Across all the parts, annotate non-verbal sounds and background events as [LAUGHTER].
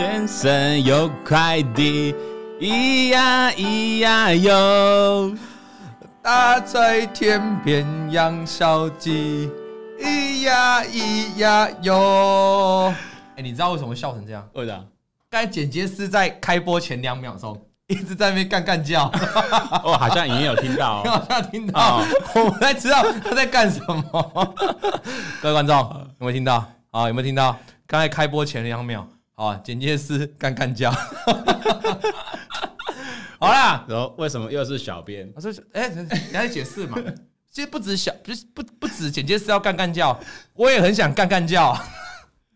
先生有快递，咿呀咿呀哟，大在天边养小鸡，咿呀咿呀哟。哎，你知道为什么笑成这样？为啥？刚才剪接师在开播前两秒钟一直在那边干干叫，[LAUGHS] 哦，好像已经有听到，[LAUGHS] 好像听到，我们才知道 [LAUGHS] 他在干什么。各位观众有没有听到？啊，有没有听到？刚才开播前两秒，啊，剪接师干干叫。[LAUGHS] 好啦，然后为什么又是小编？我说，哎，你来解释嘛。其实不止小，不是不不止剪接师要干干叫，我也很想干干叫。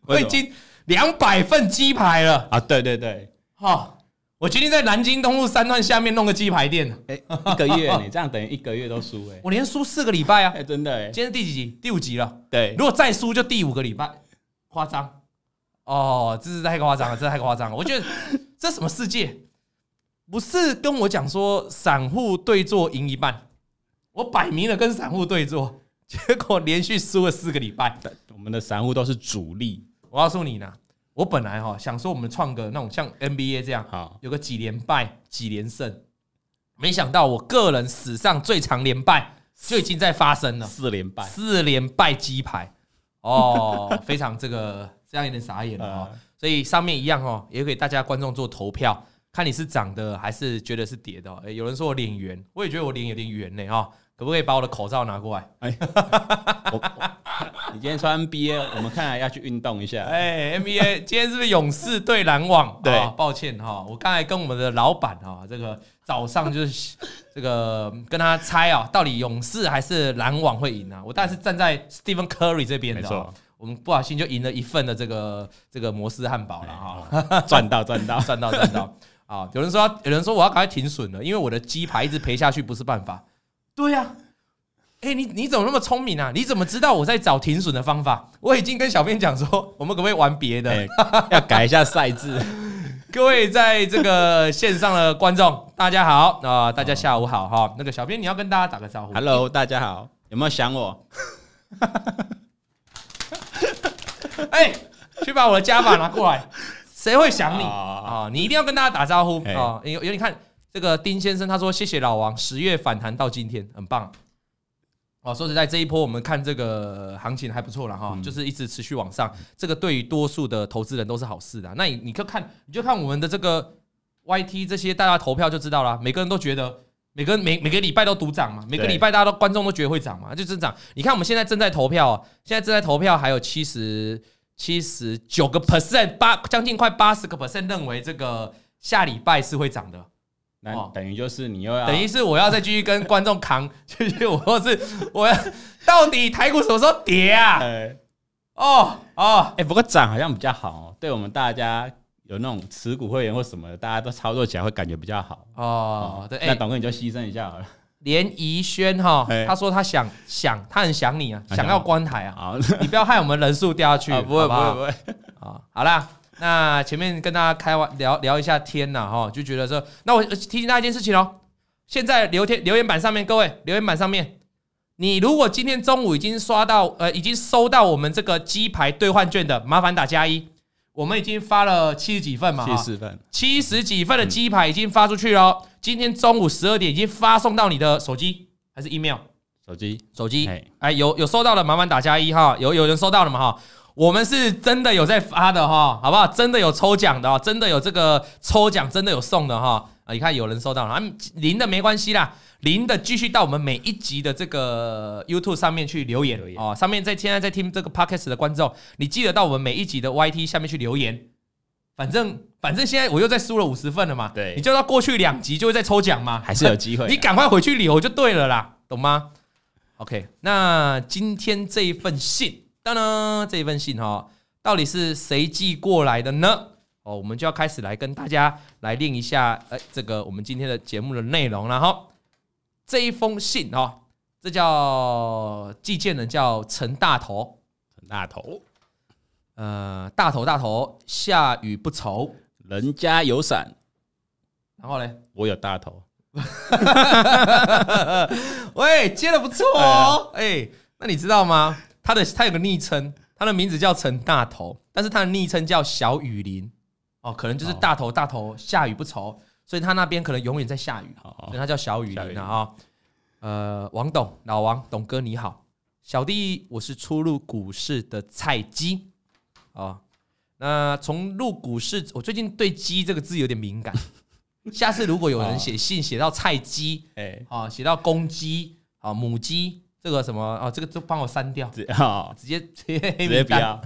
我已经两百份鸡排了啊！对对对，好。我决定在南京东路三段下面弄个鸡排店。哎，一个月你这样等于一个月都输哎！[LAUGHS] 我连输四个礼拜啊！哎，真的哎！今天是第几集？第五集了。对，如果再输就第五个礼拜，夸张哦！这是太夸张了，这太夸张了！我觉得这什么世界？不是跟我讲说散户对做赢一半，我摆明了跟散户对做，结果连续输了四个礼拜。我们的散户都是主力，我告诉你呢。我本来哈想说我们创个那种像 NBA 这样，好有个几连败几连胜，没想到我个人史上最长连败就已经在发生了，四连败，四连败鸡排哦，非常这个这样有点傻眼了啊！所以上面一样哦，也给大家观众做投票，看你是涨的还是觉得是跌的。哎，有人说我脸圆，我也觉得我脸有点圆呢哈，可不可以把我的口罩拿过来？哎。[LAUGHS] 你今天穿 NBA，我们看来要去运动一下。哎，NBA 今天是不是勇士对篮网？对，抱歉哈，我刚才跟我们的老板哈，这个早上就是 [LAUGHS] 这个跟他猜啊，到底勇士还是篮网会赢啊？我当然是站在 Stephen Curry 这边的。我们不小心就赢了一份的这个这个摩斯汉堡了哈，赚到赚到 [LAUGHS] 赚到赚到啊！有人说有人说我要赶快停损了，因为我的鸡排一直赔下去不是办法。对呀。哎，你你怎么那么聪明啊？你怎么知道我在找停损的方法？我已经跟小编讲说，我们可不可以玩别的？欸、要改一下赛制。[LAUGHS] 各位在这个线上的观众，大家好啊、呃！大家下午好哈。那个小编，你要跟大家打个招呼。Hello，大家好，有没有想我？[LAUGHS] [LAUGHS] 哎，去把我的加法拿过来。谁会想你啊？你一定要跟大家打招呼啊！有有，你看这个丁先生，他说谢谢老王，十月反弹到今天，很棒。哦，说实在，这一波我们看这个行情还不错了哈，就是一直持续往上，这个对于多数的投资人都是好事的。那你你就看，你就看我们的这个 YT 这些大家投票就知道了，每个人都觉得，每个每每个礼拜都独涨嘛，每个礼拜大家都观众都觉得会涨嘛，就增长。你看我们现在正在投票，现在正在投票还有七十七十九个 percent，八将近快八十个 percent 认为这个下礼拜是会涨的。那等于就是你又要，等于是我要再继续跟观众扛，[LAUGHS] 就是我或是我要到底台股什么时候跌啊？[LAUGHS] 哦哦，哎，不过涨好像比较好哦，对我们大家有那种持股会员或什么的，大家都操作起来会感觉比较好哦。对，那董哥你就牺牲一下好了。连宜轩哈，他说他想想，他很想你啊，想要关台啊，你不要害我们人数掉下去，[LAUGHS] 不会不会不会啊，好啦。那前面跟大家开玩聊聊一下天呐，哈，就觉得说，那我提醒大家一件事情哦，现在留天留言板上面，各位留言板上面，你如果今天中午已经刷到，呃，已经收到我们这个鸡排兑换券的，麻烦打加一，我们已经发了七十几份嘛，七十份，七十几份的鸡排已经发出去了，今天中午十二点已经发送到你的手机还是 email？手机，手机，哎，有有收到的，麻烦打加一哈，有有人收到了嘛？哈。我们是真的有在发的哈，好不好？真的有抽奖的，真的有这个抽奖，真的有送的哈。啊，你看有人收到了，啊，零的没关系啦，零的继续到我们每一集的这个 YouTube 上面去留言哦。上面在现在在听这个 Podcast 的观众，你记得到我们每一集的 YT 下面去留言。反正反正现在我又再输了五十份了嘛，对，你就到过去两集就会再抽奖嘛，还是有机会。你赶快回去留就对了啦，懂吗？OK，那今天这一份信。当当，这一份信哈，到底是谁寄过来的呢？哦，我们就要开始来跟大家来练一下，哎，这个我们今天的节目的内容了哈。这一封信哈，这叫寄件人叫陈大头，陈大头，呃，大头大头，下雨不愁，人家有伞，然后呢，我有大头。[LAUGHS] 喂，接的不错哦，哎，那你知道吗？他的他有个昵称，他的名字叫陈大头，但是他的昵称叫小雨林。哦，可能就是大头大头下雨不愁，所以他那边可能永远在下雨，所以他叫小雨林啊。呃，王董老王董哥你好，小弟我是初入股市的菜鸡啊。那从入股市，我最近对“鸡”这个字有点敏感。[LAUGHS] 下次如果有人写信写到菜鸡，哎，啊，写到公鸡啊，母鸡，这个什么啊，这个就帮我删掉，[LAUGHS] 直接直接 [LAUGHS] 黑名单。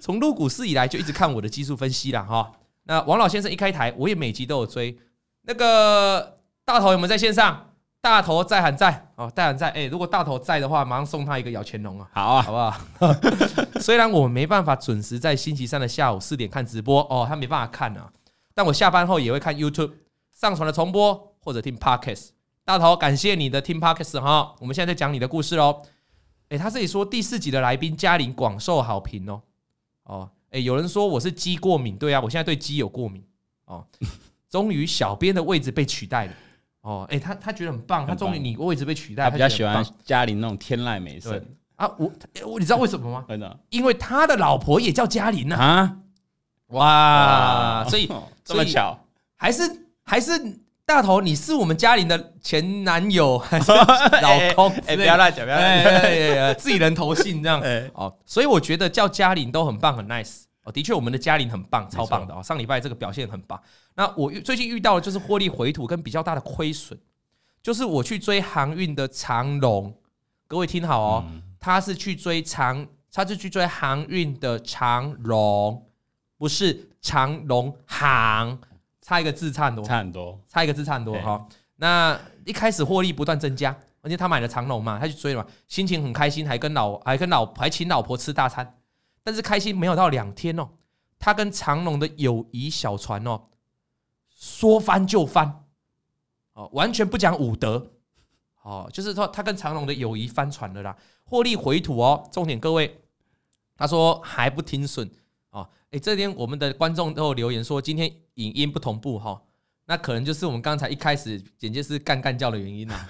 从入股市以来就一直看我的技术分析了哈。那王老先生一开台，我也每集都有追。那个大头有没有在线上？大头在喊在哦，在喊在。哎，如果大头在的话，马上送他一个摇乾龙啊！好啊，好不好？[LAUGHS] 虽然我们没办法准时在星期三的下午四点看直播哦，他没办法看啊。但我下班后也会看 YouTube 上传的重播或者听 Podcast。大头，感谢你的听 Podcast 哈。我们现在在讲你的故事喽。诶，他这里说第四集的来宾嘉玲广受好评哦。哦，诶，有人说我是鸡过敏，对啊，我现在对鸡有过敏哦。[LAUGHS] 终于小编的位置被取代了哦。诶，他他觉得很棒，他终于你位置被取代，他比较喜欢嘉玲那种天籁美声啊。我我你知道为什么吗？真的，因为他的老婆也叫嘉玲呢。啊。哇，所以 [LAUGHS] 这么巧，还是还是大头，你是我们嘉玲的前男友 [LAUGHS] 还是老公？哎，不要乱讲，不要乱讲，自己人投信这样。哦，所以我觉得叫嘉玲都很棒，很 nice。哦，的确，我们的嘉玲很棒，超棒的哦。上礼拜这个表现很棒。那我最近遇到的就是获利回吐跟比较大的亏损，就是我去追航运的长龙，各位听好哦，他是去追长，他是去追航运的长龙。不是长龙航，差一个字差很多，差很多，差一个字差很多哈。那一开始获利不断增加，而且他买了长隆嘛，他去追了嘛，心情很开心，还跟老还跟老还请老婆吃大餐。但是开心没有到两天哦，他跟长隆的友谊小船哦，说翻就翻，哦，完全不讲武德，哦，就是说他跟长隆的友谊翻船了啦，获利回吐哦。重点各位，他说还不停损。哎，这边我们的观众都有留言说，今天影音不同步哈，那可能就是我们刚才一开始简介是干干叫的原因了。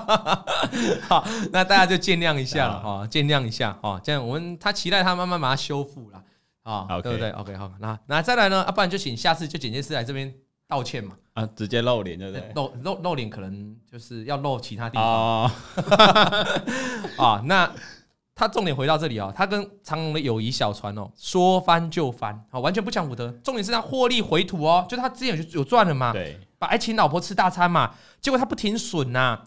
[LAUGHS] 好，那大家就见谅一下了哈，见谅一下哈，这样我们他期待他慢慢把它修复了啊，对不对？OK，好，那那再来呢？啊，不然就请下次就简介师来这边道歉嘛。啊，直接露脸对不对？露露露脸可能就是要露其他地方 [LAUGHS] 啊，那。他重点回到这里啊，他跟长隆的友谊小船哦，说翻就翻，好，完全不讲武德。重点是他获利回吐哦，就他之前有有赚了嘛，对，把爱情老婆吃大餐嘛，结果他不停损呐，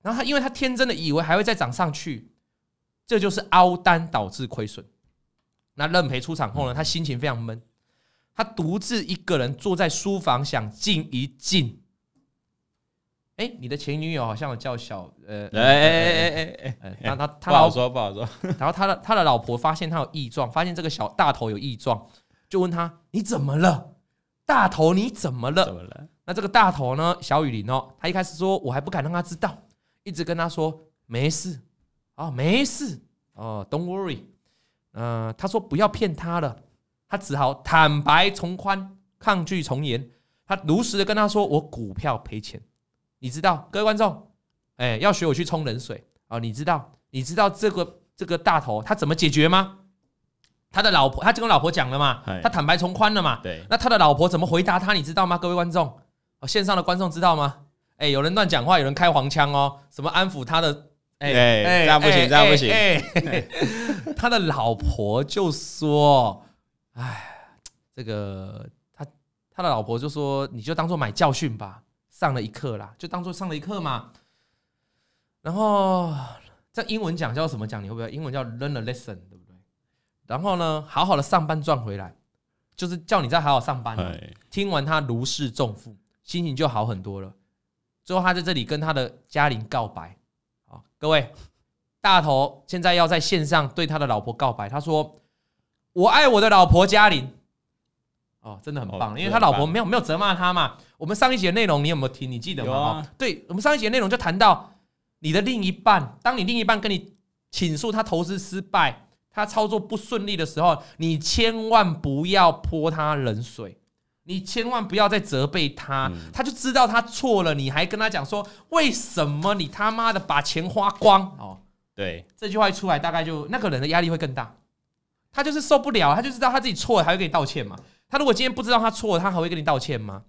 然后他因为他天真的以为还会再涨上去，这就是凹单导致亏损。那认赔出场后呢，他心情非常闷，他独自一个人坐在书房想静一静。哎，你的前女友好像有叫小呃，哎哎哎哎哎，他他他老不好说不好说。然后他的他的老婆发现他有异状，发现这个小大头有异状，就问他你怎么了？大头你怎么了？怎么了？那这个大头呢？小雨林哦，他一开始说我还不敢让他知道，一直跟他说没事啊，没事哦，Don't worry。嗯，他说不要骗他了，他只好坦白从宽，抗拒从严。他如实的跟他说我股票赔钱。你知道，各位观众，哎，要学我去冲冷水啊！你知道，你知道这个这个大头他怎么解决吗？他的老婆，他就跟老婆讲了嘛，他坦白从宽了嘛。对，那他的老婆怎么回答他？你知道吗？各位观众，哦，线上的观众知道吗？哎，有人乱讲话，有人开黄腔哦，什么安抚他的？哎哎，这样不行，这样不行。哎，他的老婆就说：“哎，这个他他的老婆就说，你就当做买教训吧。”上了一课啦，就当做上了一课嘛。然后这英文讲叫什么讲？你会不会？英文叫 learn a lesson，对不对？然后呢，好好的上班赚回来，就是叫你再好好上班。听完他如释重负，心情就好很多了。最后他在这里跟他的嘉玲告白。好，各位大头现在要在线上对他的老婆告白。他说：“我爱我的老婆嘉玲。”哦，真的很棒，因为他老婆没有没有责骂他嘛。我们上一节内容你有没有听？你记得吗？啊、对，我们上一节内容就谈到你的另一半，当你另一半跟你倾诉他投资失败、他操作不顺利的时候，你千万不要泼他冷水，你千万不要再责备他，嗯、他就知道他错了，你还跟他讲说为什么你他妈的把钱花光？哦，对，这句话一出来，大概就那个人的压力会更大，他就是受不了，他就知道他自己错了，还会跟你道歉嘛。他如果今天不知道他错了，他还会跟你道歉吗？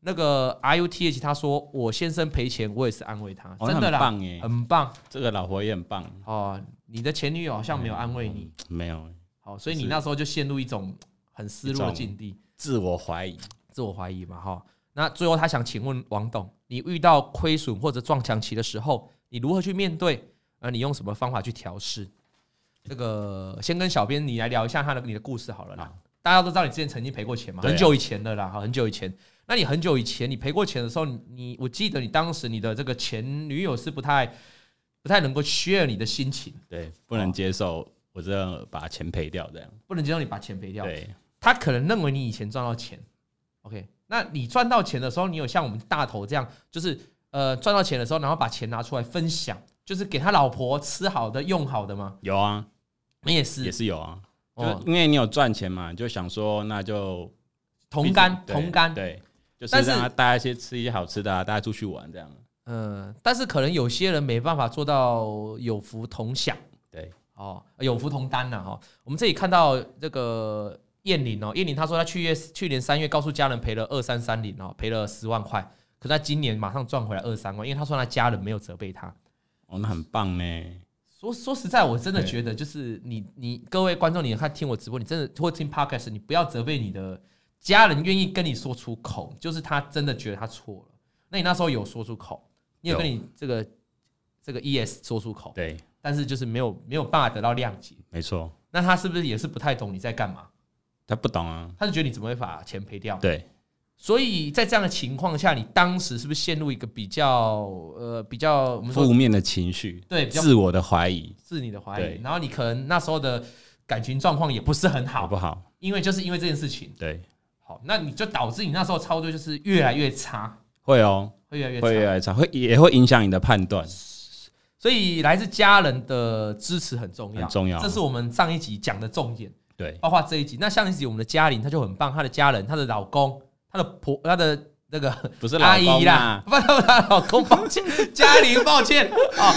那个 I U T H 他说我先生赔钱，我也是安慰他，哦、真的啦，很棒耶，很棒。这个老婆也很棒哦。你的前女友好像没有安慰你，嗯、没有。好，所以你那时候就陷入一种很失落的境地，自我怀疑，自我怀疑嘛，哈。那最后他想请问王董，你遇到亏损或者撞墙期的时候，你如何去面对？呃，你用什么方法去调试？这个先跟小编你来聊一下他的你的故事好了啦。啊、大家都知道你之前曾经赔过钱嘛，很久以前的啦，哈，很久以前。那你很久以前你赔过钱的时候，你我记得你当时你的这个前女友是不太不太能够 share 你的心情，对，不能接受我这样把钱赔掉，这样不能接受你把钱赔掉。对，他可能认为你以前赚到钱，OK，那你赚到钱的时候，你有像我们大头这样，就是呃赚到钱的时候，然后把钱拿出来分享，就是给他老婆吃好的用好的吗？有啊，你也是，也是有啊，就因为你有赚钱嘛，就想说那就同甘同甘，对。就是让他带一些吃一些好吃的啊，大家出去玩这样。嗯，但是可能有些人没办法做到有福同享。对，哦，有福同担呐哈。我们这里看到这个燕玲哦，燕玲她说她去月去年三月告诉家人赔了二三三零哦，赔了十万块，可是她今年马上赚回来二三万，因为她说她家人没有责备她。哦，那很棒呢。说说实在，我真的觉得就是你你各位观众，你看听我直播，你真的或听 podcast，你不要责备你的。家人愿意跟你说出口，就是他真的觉得他错了。那你那时候有说出口，你有跟你这个这个 ES 说出口，对，但是就是没有没有办法得到谅解。没错，那他是不是也是不太懂你在干嘛？他不懂啊，他就觉得你怎么会把钱赔掉？对，所以在这样的情况下，你当时是不是陷入一个比较呃比较负面的情绪？对，自我的怀疑，自你的怀疑。然后你可能那时候的感情状况也不是很好好，不好，因为就是因为这件事情，对。好，那你就导致你那时候操作就是越来越差，会哦，会越来越差会越来越差，会也会影响你的判断。所以来自家人的支持很重要，很重要。这是我们上一集讲的重点。对，包括这一集。那上一集我们的嘉玲她就很棒，她的家人、她的老公、她的婆、她的那个不是阿姨啦，不是她老公，抱歉，嘉玲，抱歉啊，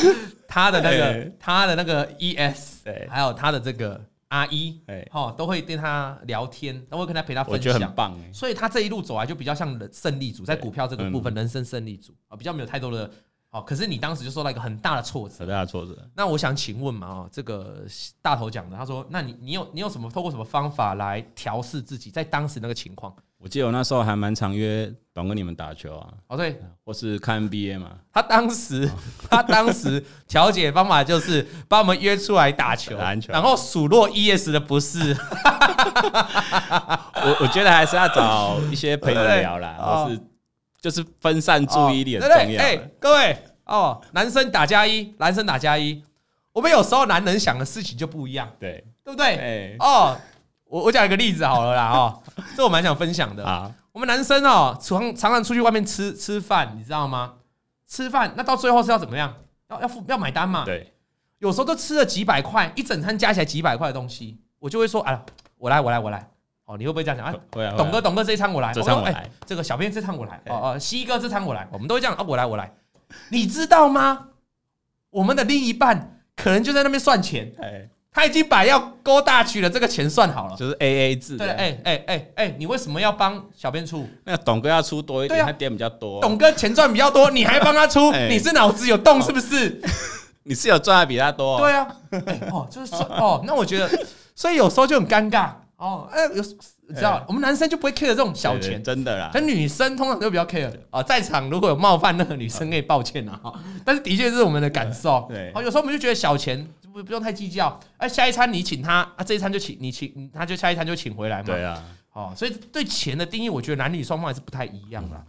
她的那个她的那个 ES，对，还有她的这个。阿姨，哎，好，都会跟他聊天，都会跟他陪他分享，我觉得很棒哎。所以他这一路走来就比较像人胜利组，在股票这个部分，人生胜利组啊，比较没有太多的。哦，可是你当时就受到一个很大的挫折，很大的挫折。那我想请问嘛，哦，这个大头讲的，他说，那你你有你有什么透过什么方法来调试自己在当时那个情况？我记得我那时候还蛮常约董哥你们打球啊。哦，对，或是看 NBA 嘛。他当时 [LAUGHS] 他当时调解方法就是把我们约出来打球，然后数落 ES 的不是。[LAUGHS] 我我觉得还是要找一些朋友聊啦，或是。就是分散注意力很重要。哎，各位哦，男生打加一，男生打加一。我们有时候男人想的事情就不一样，对，对不对？哎哦，我我讲一个例子好了啦，哦，这我蛮想分享的啊。我们男生哦，常常常出去外面吃吃饭，你知道吗？吃饭那到最后是要怎么样？要要付要买单嘛？对，有时候都吃了几百块，一整餐加起来几百块的东西，我就会说，哎，我来，我来，我来。哦，你会不会这样讲啊？会啊，董哥，董哥这一餐我来。这餐我来。哎，这个小编这餐我来。哦哦，西哥这餐我来。我们都会这样啊，我来，我来。你知道吗？我们的另一半可能就在那边算钱。哎，他已经把要勾大曲的这个钱算好了，就是 A A 制。对，哎哎哎哎，你为什么要帮小编出？那董哥要出多一点，他点比较多。董哥钱赚比较多，你还帮他出？[LAUGHS] 你是脑子有洞是不是？[LAUGHS] 你是有赚的比他多？对啊。哦，就是说，哦，那我觉得，所以有时候就很尴尬。哦，哎，有你知道，我们男生就不会 care 这种小钱，真的啦。但女生通常都比较 care 啊。在场如果有冒犯那个女生，可以抱歉啊。但是的确是我们的感受。对，有时候我们就觉得小钱不不用太计较。哎，下一餐你请他，啊，这一餐就请你请，他就下一餐就请回来嘛。对啊。哦，所以对钱的定义，我觉得男女双方还是不太一样的。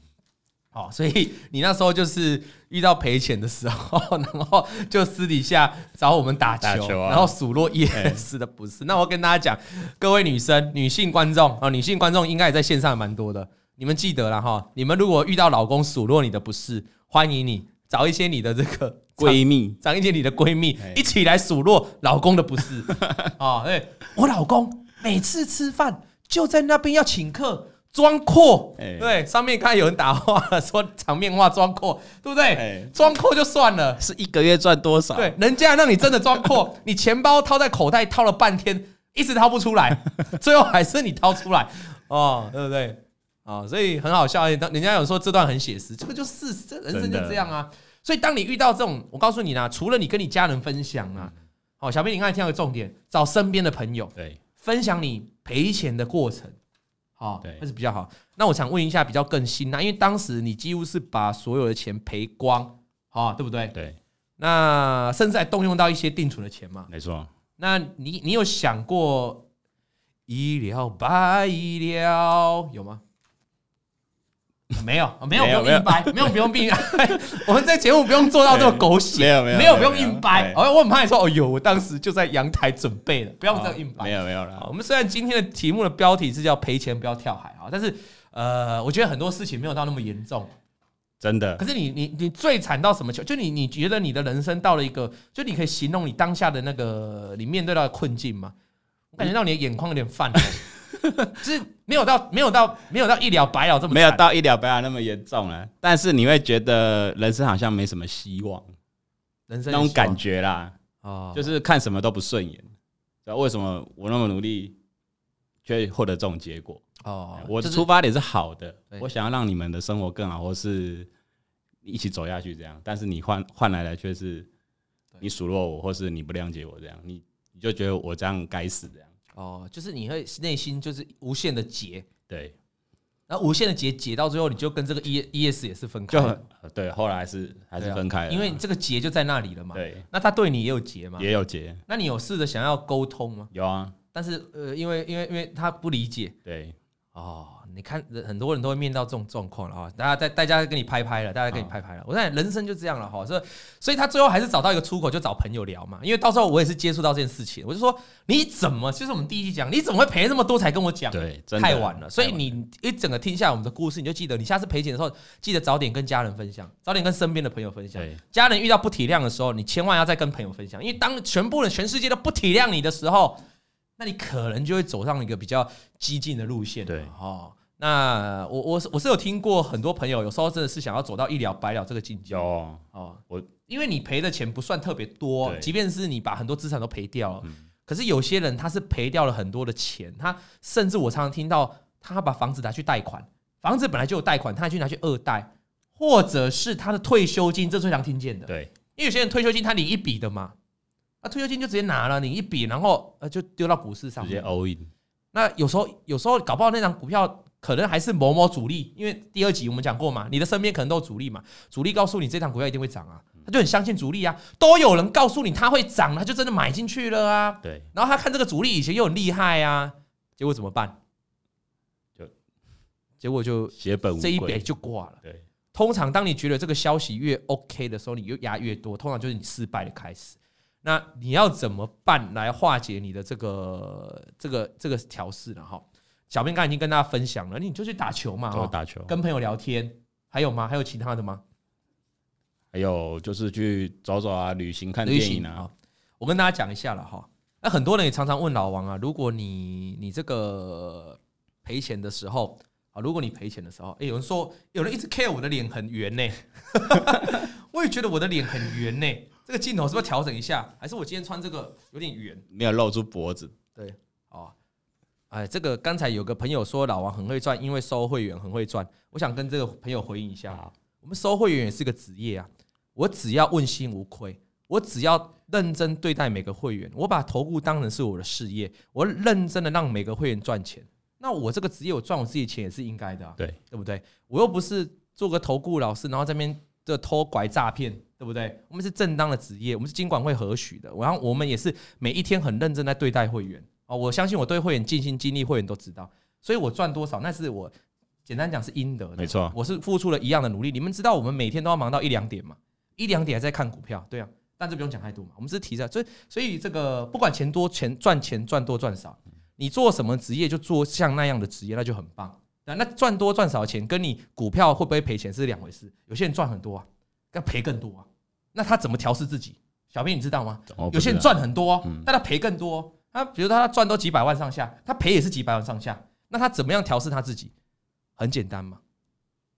哦，所以你那时候就是遇到赔钱的时候，然后就私底下找我们打球，打球啊、然后数落 ES 的不是。欸、那我跟大家讲，各位女生、女性观众啊，女性观众应该也在线上蛮多的。你们记得了哈，你们如果遇到老公数落你的不是，欢迎你找一些你的这个闺蜜，[LAUGHS] 找一些你的闺蜜一起来数落老公的不是。啊，[LAUGHS] 对，我老公每次吃饭就在那边要请客。装阔，对，上面看有人打话，说场面话装阔，对不对？装阔就算了，是一个月赚多少？对，人家让你真的装阔，[LAUGHS] 你钱包掏在口袋掏了半天，一直掏不出来，最后还是你掏出来。哦，对不对？啊，所以很好笑。当人家有说这段很写实，这个就是，这人生就这样啊。所以当你遇到这种，我告诉你啦，除了你跟你家人分享啊，好，小编你刚才听到个重点，找身边的朋友，对，分享你赔钱的过程，好，对，那是比较好。那我想问一下，比较更新啊，因为当时你几乎是把所有的钱赔光，好，对不对？对。那甚至还动用到一些定存的钱嘛？没错。那你你有想过一了百了有吗？[LAUGHS] 没有，没有，不用硬掰，没有，不用硬掰。[LAUGHS] 我们这节目不用做到这么狗血，没有，没有，没有，不用硬掰。哦，我很怕你说，哦哟，我当时就在阳台准备了，不要这样硬掰。没有，没有了。我们虽然今天的题目的标题是叫赔钱不要跳海啊，但是呃，我觉得很多事情没有到那么严重。真的，可是你你你最惨到什么球？就你你觉得你的人生到了一个，就你可以形容你当下的那个你面对到的困境吗？我感觉到你的眼眶有点泛 [LAUGHS] [LAUGHS] 是没有到没有到没有到一了百了这么，没有到一了百了那么严重了。但是你会觉得人生好像没什么希望，人生那种感觉啦，哦，就是看什么都不顺眼，知道为什么我那么努力，却获得这种结果？哦，我的出发点是好的，我想要让你们的生活更好，或是一起走下去这样。但是你换换来的却是你数落我，或是你不谅解我这样，你你就觉得我这样该死这样。哦，就是你会内心就是无限的结，对，然后无限的结结到最后，你就跟这个 E E S 也是分开，对，后来是还是分开了，因为这个结就在那里了嘛。对，那他对你也有结吗？也有结。那你有试着想要沟通吗？有啊，但是呃，因为因为因为他不理解，对。哦，你看，人很多人都会面到这种状况了啊！大家在大家跟你拍拍了，大家跟你拍拍了。我在人生就这样了哈，所以所以他最后还是找到一个出口，就找朋友聊嘛。因为到时候我也是接触到这件事情，我就说你怎么，就是我们第一集讲，你怎么会赔那么多才跟我讲？对，太晚了。所以你一整个听下来我们的故事，你就记得，你下次赔钱的时候，记得早点跟家人分享，早点跟身边的朋友分享。家人遇到不体谅的时候，你千万要再跟朋友分享，因为当全部人全世界都不体谅你的时候，那你可能就会走上一个比较激进的路线。对，哦。那我我是我是有听过很多朋友，有时候真的是想要走到一了百了这个境界。哦，哦，我因为你赔的钱不算特别多，即便是你把很多资产都赔掉了，可是有些人他是赔掉了很多的钱，他甚至我常常听到他把房子拿去贷款，房子本来就有贷款，他还去拿去二贷，或者是他的退休金，这是最常听见的。对，因为有些人退休金他领一笔的嘛，那退休金就直接拿了你一笔，然后呃就丢到股市上，直接 all in。那有时候有时候搞不好那张股票。可能还是某某主力，因为第二集我们讲过嘛，你的身边可能都有主力嘛，主力告诉你这张股票一定会涨啊，他就很相信主力啊，都有人告诉你他会涨，他就真的买进去了啊。对，然后他看这个主力以前又很厉害啊，结果怎么办？就结果就血本这一笔就挂了。对，通常当你觉得这个消息越 OK 的时候，你又压越多，通常就是你失败的开始。那你要怎么办来化解你的这个这个这个调试呢？哈。小编刚才已经跟大家分享了，你就去打球嘛，哦，打球，跟朋友聊天，还有吗？还有其他的吗？还有就是去走走啊，旅行看电影啊。我跟大家讲一下了哈。那很多人也常常问老王啊，如果你你这个赔钱的时候啊，如果你赔钱的时候，哎，有人说有人一直 care 我的脸很圆呢，[LAUGHS] 我也觉得我的脸很圆呢。这个镜头是不是要调整一下？还是我今天穿这个有点圆，没有露出脖子？对，哦。哎，这个刚才有个朋友说老王很会赚，因为收会员很会赚。我想跟这个朋友回应一下啊，我们收会员也是个职业啊。我只要问心无愧，我只要认真对待每个会员，我把投顾当成是我的事业，我认真的让每个会员赚钱。那我这个职业我赚我自己钱也是应该的啊，对对不对？我又不是做个投顾老师，然后这边的偷拐诈骗，对不对？我们是正当的职业，我们是经管会核许的，然后我们也是每一天很认真在对待会员。哦，我相信我对会员尽心尽力，会员都知道，所以我赚多少那是我简单讲是应得的，没错，我是付出了一样的努力。你们知道我们每天都要忙到一两点嘛？一两点还在看股票，对啊，但这不用讲太多嘛。我们只是提着，所以所以这个不管钱多钱赚钱赚多赚少，你做什么职业就做像那样的职业，那就很棒。那那赚多赚少钱跟你股票会不会赔钱是两回事。有些人赚很多啊，要赔更多啊，那他怎么调试自己？小编你知道吗？有些人赚很多，但他赔更多。他比如说他赚都几百万上下，他赔也是几百万上下，那他怎么样调试他自己？很简单嘛，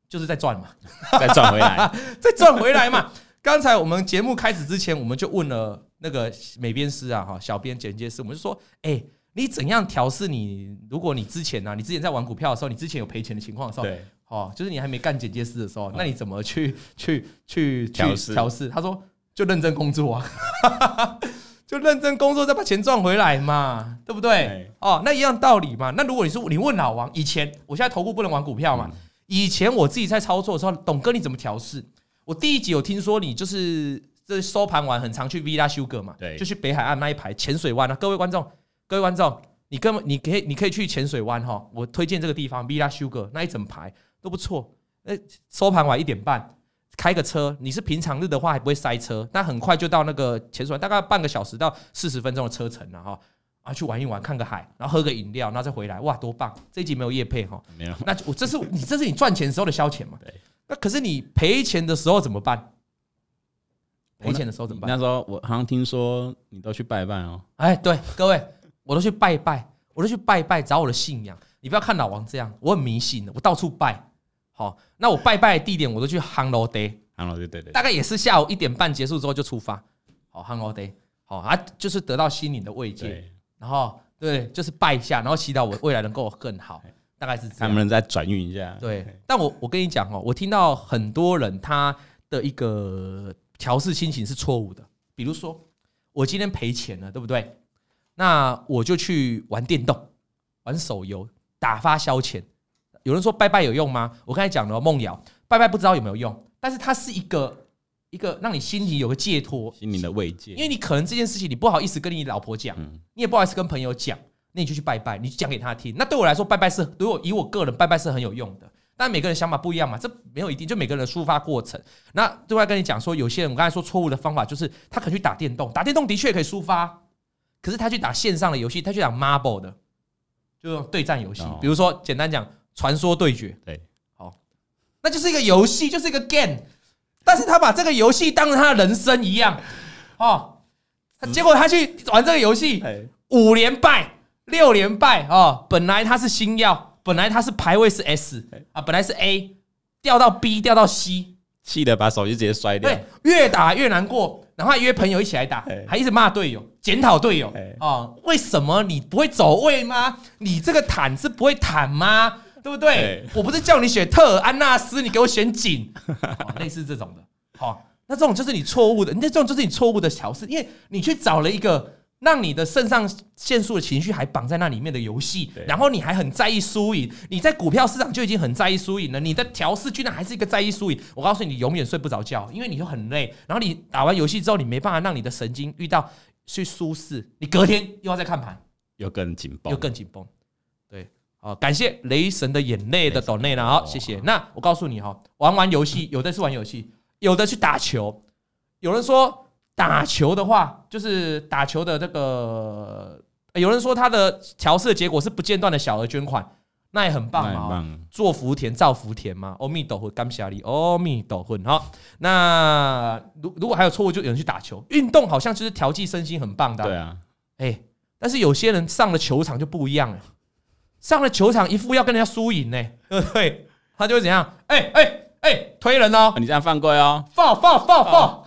就是在赚嘛，[LAUGHS] 再赚回来，[LAUGHS] 再赚回来嘛。刚才我们节目开始之前，我们就问了那个美编师啊，哈，小编剪接师，我们就说，哎，你怎样调试你？如果你之前呢、啊，你之前在玩股票的时候，你之前有赔钱的情况的时候，对，哦，就是你还没干剪接师的时候，那你怎么去去去调试调试？他说就认真工作啊，[LAUGHS] 就认真工作，再把钱赚回来嘛，对不对？哦，那一样道理嘛。那如果你说你问老王，以前我现在投顾不能玩股票嘛？以前我自己在操作的时候，董哥你怎么调试？我第一集有听说你就是这收盘完很常去 Villa Sugar 嘛，对，就去北海岸那一排浅水湾啊，各位观众。各位观众，你根本你可以你可以去浅水湾哈，我推荐这个地方 Villa Sugar 那一整排都不错。那，收盘晚一点半，开个车，你是平常日的话还不会塞车，那很快就到那个浅水湾，大概半个小时到四十分钟的车程了哈。啊，去玩一玩，看个海，然后喝个饮料，然后再回来，哇，多棒！这一集没有夜配哈，没有。那我这是你这是你赚钱时候的消遣嘛？对。那可是你赔钱的时候怎么办？赔钱的时候怎么办？那时候我好像听说你都去拜拜哦。哎，对，各位。我都去拜拜，我都去拜拜，找我的信仰。你不要看老王这样，我很迷信的，我到处拜。好，那我拜拜的地点，我都去夯楼 day，夯楼 day 对对，大概也是下午一点半结束之后就出发。好，h a n g l o day，好啊，就是得到心灵的慰藉。然后对，就是拜一下，然后祈祷我未来能够更好，大概是这样。他们再转运一下。对，但我我跟你讲哦，我听到很多人他的一个调试心情是错误的，比如说我今天赔钱了，对不对？那我就去玩电动、玩手游、打发消遣。有人说拜拜有用吗？我刚才讲了梦瑶拜拜不知道有没有用，但是它是一个一个让你心里有个寄托、心灵的慰藉。因为你可能这件事情你不好意思跟你老婆讲，你也不好意思跟朋友讲，那你就去拜拜，你讲给他听。那对我来说，拜拜是对我以我个人拜拜是很有用的。但每个人想法不一样嘛，这没有一定，就每个人的抒发过程。那对外跟你讲说，有些人我刚才说错误的方法就是他可能去打电动，打电动的确可以抒发。可是他去打线上的游戏，他去打 Marble 的，就对战游戏，比如说简单讲，传说对决，对，好，那就是一个游戏，就是一个 game，但是他把这个游戏当成他的人生一样，哦，结果他去玩这个游戏，五连败，六连败，哦，本来他是星耀，本来他是排位是 S 啊，本来是 A，掉到 B，掉到 C，气得把手机直接摔掉，对，越打越难过。然后还约朋友一起来打，还一直骂队友、检讨队友。啊！为什么你不会走位吗？你这个坦是不会坦吗？对不对？我不是叫你选特尔安纳斯，你给我选景，类似这种的。好，那这种就是你错误的，那这种就是你错误的调试，因为你去找了一个。让你的肾上腺素的情绪还绑在那里面的游戏，然后你还很在意输赢，你在股票市场就已经很在意输赢了，你的调试居然还是一个在意输赢。我告诉你，你永远睡不着觉，因为你就很累。然后你打完游戏之后，你没办法让你的神经遇到去舒适，你隔天又要再看盘，又更紧绷，又更紧绷。对，好，感谢雷神的眼泪的抖内了，好，谢谢。那我告诉你哈，玩玩游戏，有的是玩游戏，有的去打球，有人说。打球的话，就是打球的这个，有人说他的调试的结果是不间断的小额捐款，那也很棒啊！做福田造福田嘛，阿弥陀佛，感谢你，阿弥陀佛。好，那如如果还有错误，就有人去打球，运动好像就是调剂身心很棒的。对啊，哎，但是有些人上了球场就不一样了，上了球场一副要跟人家输赢呢，对不对？他就会怎样？哎哎。哎、欸，推人哦！你这样犯规哦！fall fall fall fall，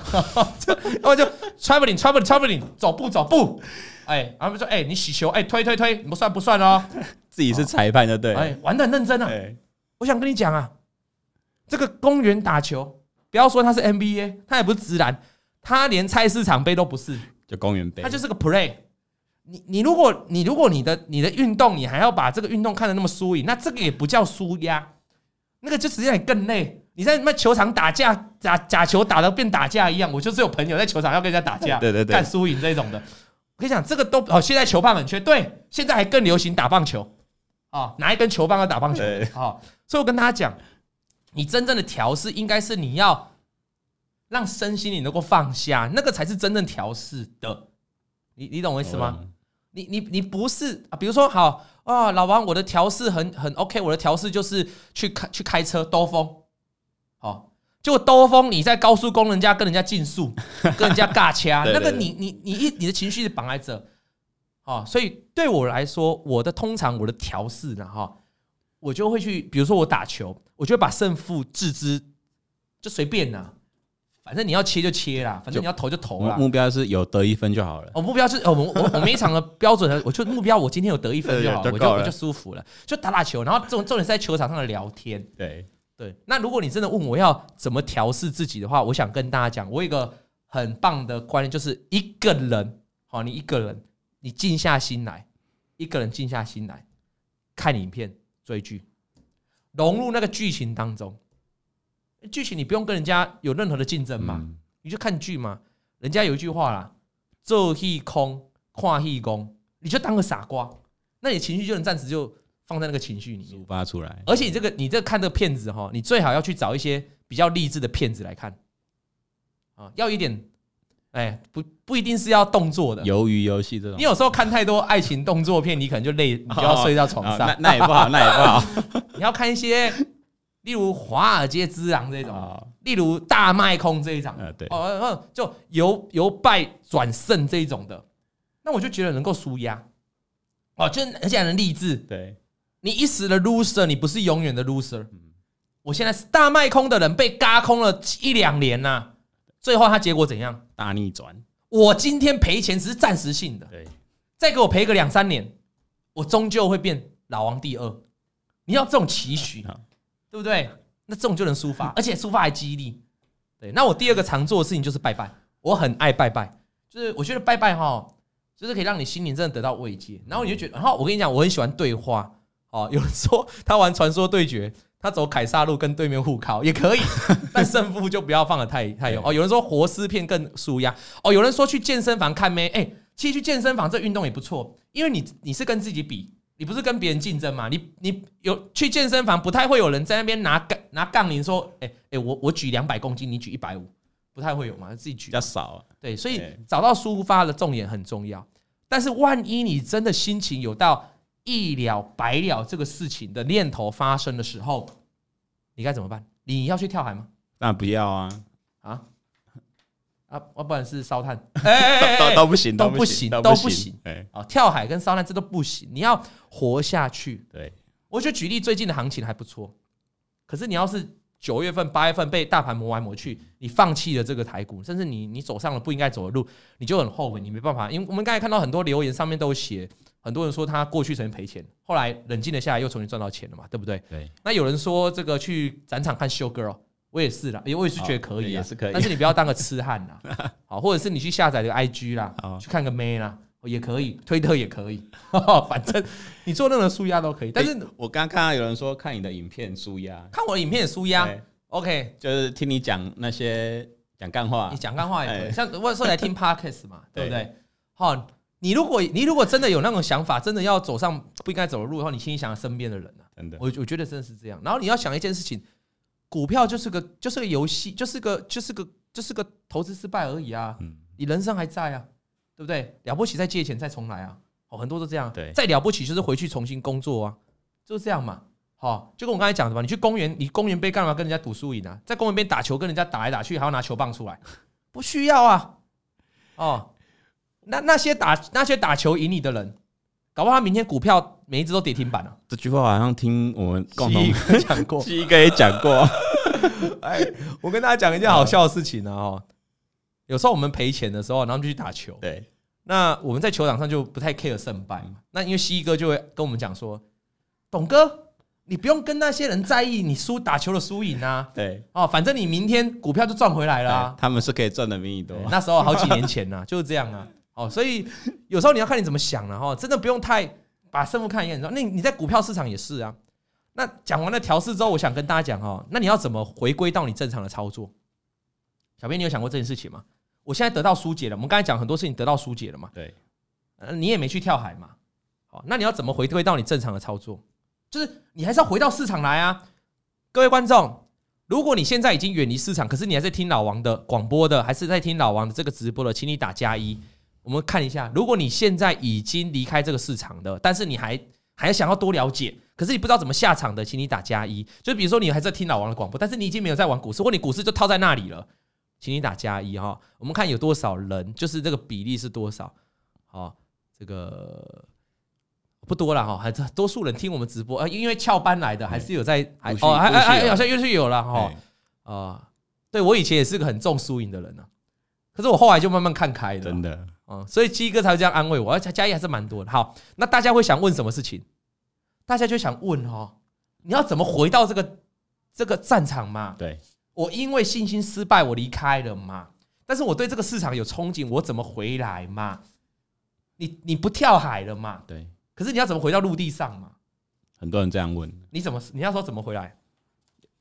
然后就 traveling traveling traveling，走步走步。哎、欸，然后说，哎、欸，你洗球，哎、欸，推推推，不算不算哦。自己是裁判就对。哎、欸，玩的很认真啊。欸、我想跟你讲啊，这个公园打球，不要说他是 NBA，他也不是直男，他连菜市场杯都不是，就公园杯，他就是个 play。你你如果你如果你的你的运动，你还要把这个运动看得那么输赢，那这个也不叫输压，那个就实际上更累。你在那球场打架，打假球打到变打架一样，我就是有朋友在球场要跟人家打架，[LAUGHS] 对对对，看输赢这种的。我跟你讲，这个都哦，现在球棒很缺，对，现在还更流行打棒球啊，拿一根球棒要打棒球啊。所以我跟大家讲，你真正的调试应该是你要让身心你能够放下，那个才是真正调试的。你你懂我意思吗？你你你不是啊？比如说，好啊，老王，我的调试很很 OK，我的调试就是去开去开车兜风。哦，就兜风，你在高速公路人家跟人家竞速，跟人家尬掐，那个你你你一你的情绪是绑在这，哦，所以对我来说，我的通常我的调试呢，哈，我就会去，比如说我打球，我就会把胜负置之，就随便呐反正你要切就切啦，反正你要投就投啦。目标是有得一分就好了。我目标是，我我我每一场的标准，我就目标，我今天有得一分就好，我就我就舒服了，就打打球，然后重重点是在球场上的聊天。对对。那如果你真的问我要怎么调试自己的话，我想跟大家讲，我有一个很棒的观念，就是一个人，好，你一个人，你静下心来，一个人静下心来看影片、追剧，融入那个剧情当中。剧情你不用跟人家有任何的竞争嘛，嗯、你就看剧嘛。人家有一句话啦，做戏空，跨戏功，你就当个傻瓜，那你情绪就能暂时就放在那个情绪里面抒发出来。而且你这个你这个看这个片子哈，你最好要去找一些比较励志的片子来看啊，要一点，哎，不不一定是要动作的，鱿鱼游戏这种。你有时候看太多爱情动作片，你可能就累，你就要睡到床上，哦哦、那那也不好，那也不好。[LAUGHS] 你要看一些。例如《华尔街之狼》这种，例如《大卖空》这一种，对，哦，就由由败转胜这一种的，那我就觉得能够输压，哦，就而且能励志。对，你一时的 loser，你不是永远的 loser。我现在是大卖空的人，被嘎空了一两年呐，最后他结果怎样？大逆转。我今天赔钱只是暂时性的，对，再给我赔个两三年，我终究会变老王第二。你要这种期许。对不对？那这种就能抒发，而且抒发还激励。对，那我第二个常做的事情就是拜拜。我很爱拜拜，就是我觉得拜拜哈，就是可以让你心灵真的得到慰藉。然后你就觉得，然后我跟你讲，我很喜欢对话。哦，有人说 [LAUGHS] 他玩传说对决，他走凯撒路跟对面互靠也可以，[LAUGHS] 但胜负就不要放的太太用。哦，有人说活尸片更舒压。哦，有人说去健身房看妹。哎，其实去健身房这运动也不错，因为你你是跟自己比。你不是跟别人竞争嘛？你你有去健身房，不太会有人在那边拿杠拿杠铃说，哎、欸、哎、欸，我我举两百公斤，你举一百五，不太会有嘛，自己举比较少、啊。对，所以找到抒发的重点很重要。但是万一你真的心情有到一了百了这个事情的念头发生的时候，你该怎么办？你要去跳海吗？那不要啊啊！啊，要不然是烧炭，[LAUGHS] 都都不行，都不行，都不行。啊，跳海跟烧炭这都不行。你要活下去。对，我觉得举例最近的行情还不错。可是你要是九月份、八月份被大盘磨来磨去，你放弃了这个台股，甚至你你走上了不应该走的路，你就很后悔，你没办法。因为我们刚才看到很多留言上面都写，很多人说他过去曾经赔钱，后来冷静了下来，又重新赚到钱了嘛，对不对？对。那有人说这个去展场看秀 girl。我也是啦，我也是觉得可以，也是可以。但是你不要当个痴汉啦，[LAUGHS] 好，或者是你去下载个 IG 啦，去看个妹啦，也可以，推特也可以，[LAUGHS] 反正你做任何舒压都可以。但是我刚刚看到有人说看你的影片舒压，看我的影片也纾压，OK，就是听你讲那些讲干话，你讲干话也可以，像我有时候来听 Podcast 嘛，[LAUGHS] 对不对？好，你如果你如果真的有那种想法，真的要走上不应该走的路的话，你心里想身边的人啊，真的，我我觉得真的是这样。然后你要想一件事情。股票就是个就是个游戏，就是个就是个就是个投资失败而已啊！你人生还在啊，对不对？了不起再借钱再重来啊！哦，很多都这样。对，再了不起就是回去重新工作啊，就是这样嘛。好，就跟我刚才讲的嘛，你去公园，你公园杯干嘛跟人家赌输赢啊？在公园边打球跟人家打来打去，还要拿球棒出来，[LAUGHS] 不需要啊。哦，那那些打那些打球赢你的人，搞不好他明天股票每一只都跌停板了。这句话好像听我们共同 [LAUGHS] 讲过，七哥也讲过。[LAUGHS] 哎，我跟大家讲一件好笑的事情呢哦，有时候我们赔钱的时候，然后就去打球。对，那我们在球场上就不太 care 胜败嘛。那因为西哥就会跟我们讲说：“董哥，你不用跟那些人在意你输打球的输赢啊。”对，哦，反正你明天股票就赚回来了。他们是可以赚的比你多。那时候好几年前呢，就是这样啊。哦，所以有时候你要看你怎么想了哈，真的不用太把胜负看一眼。那你在股票市场也是啊。那讲完了调试之后，我想跟大家讲哦，那你要怎么回归到你正常的操作？小编，你有想过这件事情吗？我现在得到疏解了，我们刚才讲很多事情得到疏解了嘛？对，你也没去跳海嘛？好，那你要怎么回归到你正常的操作？就是你还是要回到市场来啊！各位观众，如果你现在已经远离市场，可是你还在听老王的广播的，还是在听老王的这个直播的，请你打加一。我们看一下，如果你现在已经离开这个市场的，但是你还还想要多了解。可是你不知道怎么下场的，请你打加一。就比如说你还在听老王的广播，但是你已经没有在玩股市，或你股市就套在那里了，请你打加一哈。我们看有多少人，就是这个比例是多少？好，这个不多了哈，还是多数人听我们直播，呃，因为翘班来的还是有在，还哦，还还还好像又是有了哈，啊，对，我以前也是个很重输赢的人啊，可是我后来就慢慢看开了，真的，嗯，所以基哥才会这样安慰我，而且嘉义还是蛮多的。好，那大家会想问什么事情？大家就想问哦，你要怎么回到这个这个战场嘛？对，我因为信心失败，我离开了嘛，但是我对这个市场有憧憬，我怎么回来嘛？你你不跳海了嘛？对，可是你要怎么回到陆地上嘛？很多人这样问，你怎么你要说怎么回来？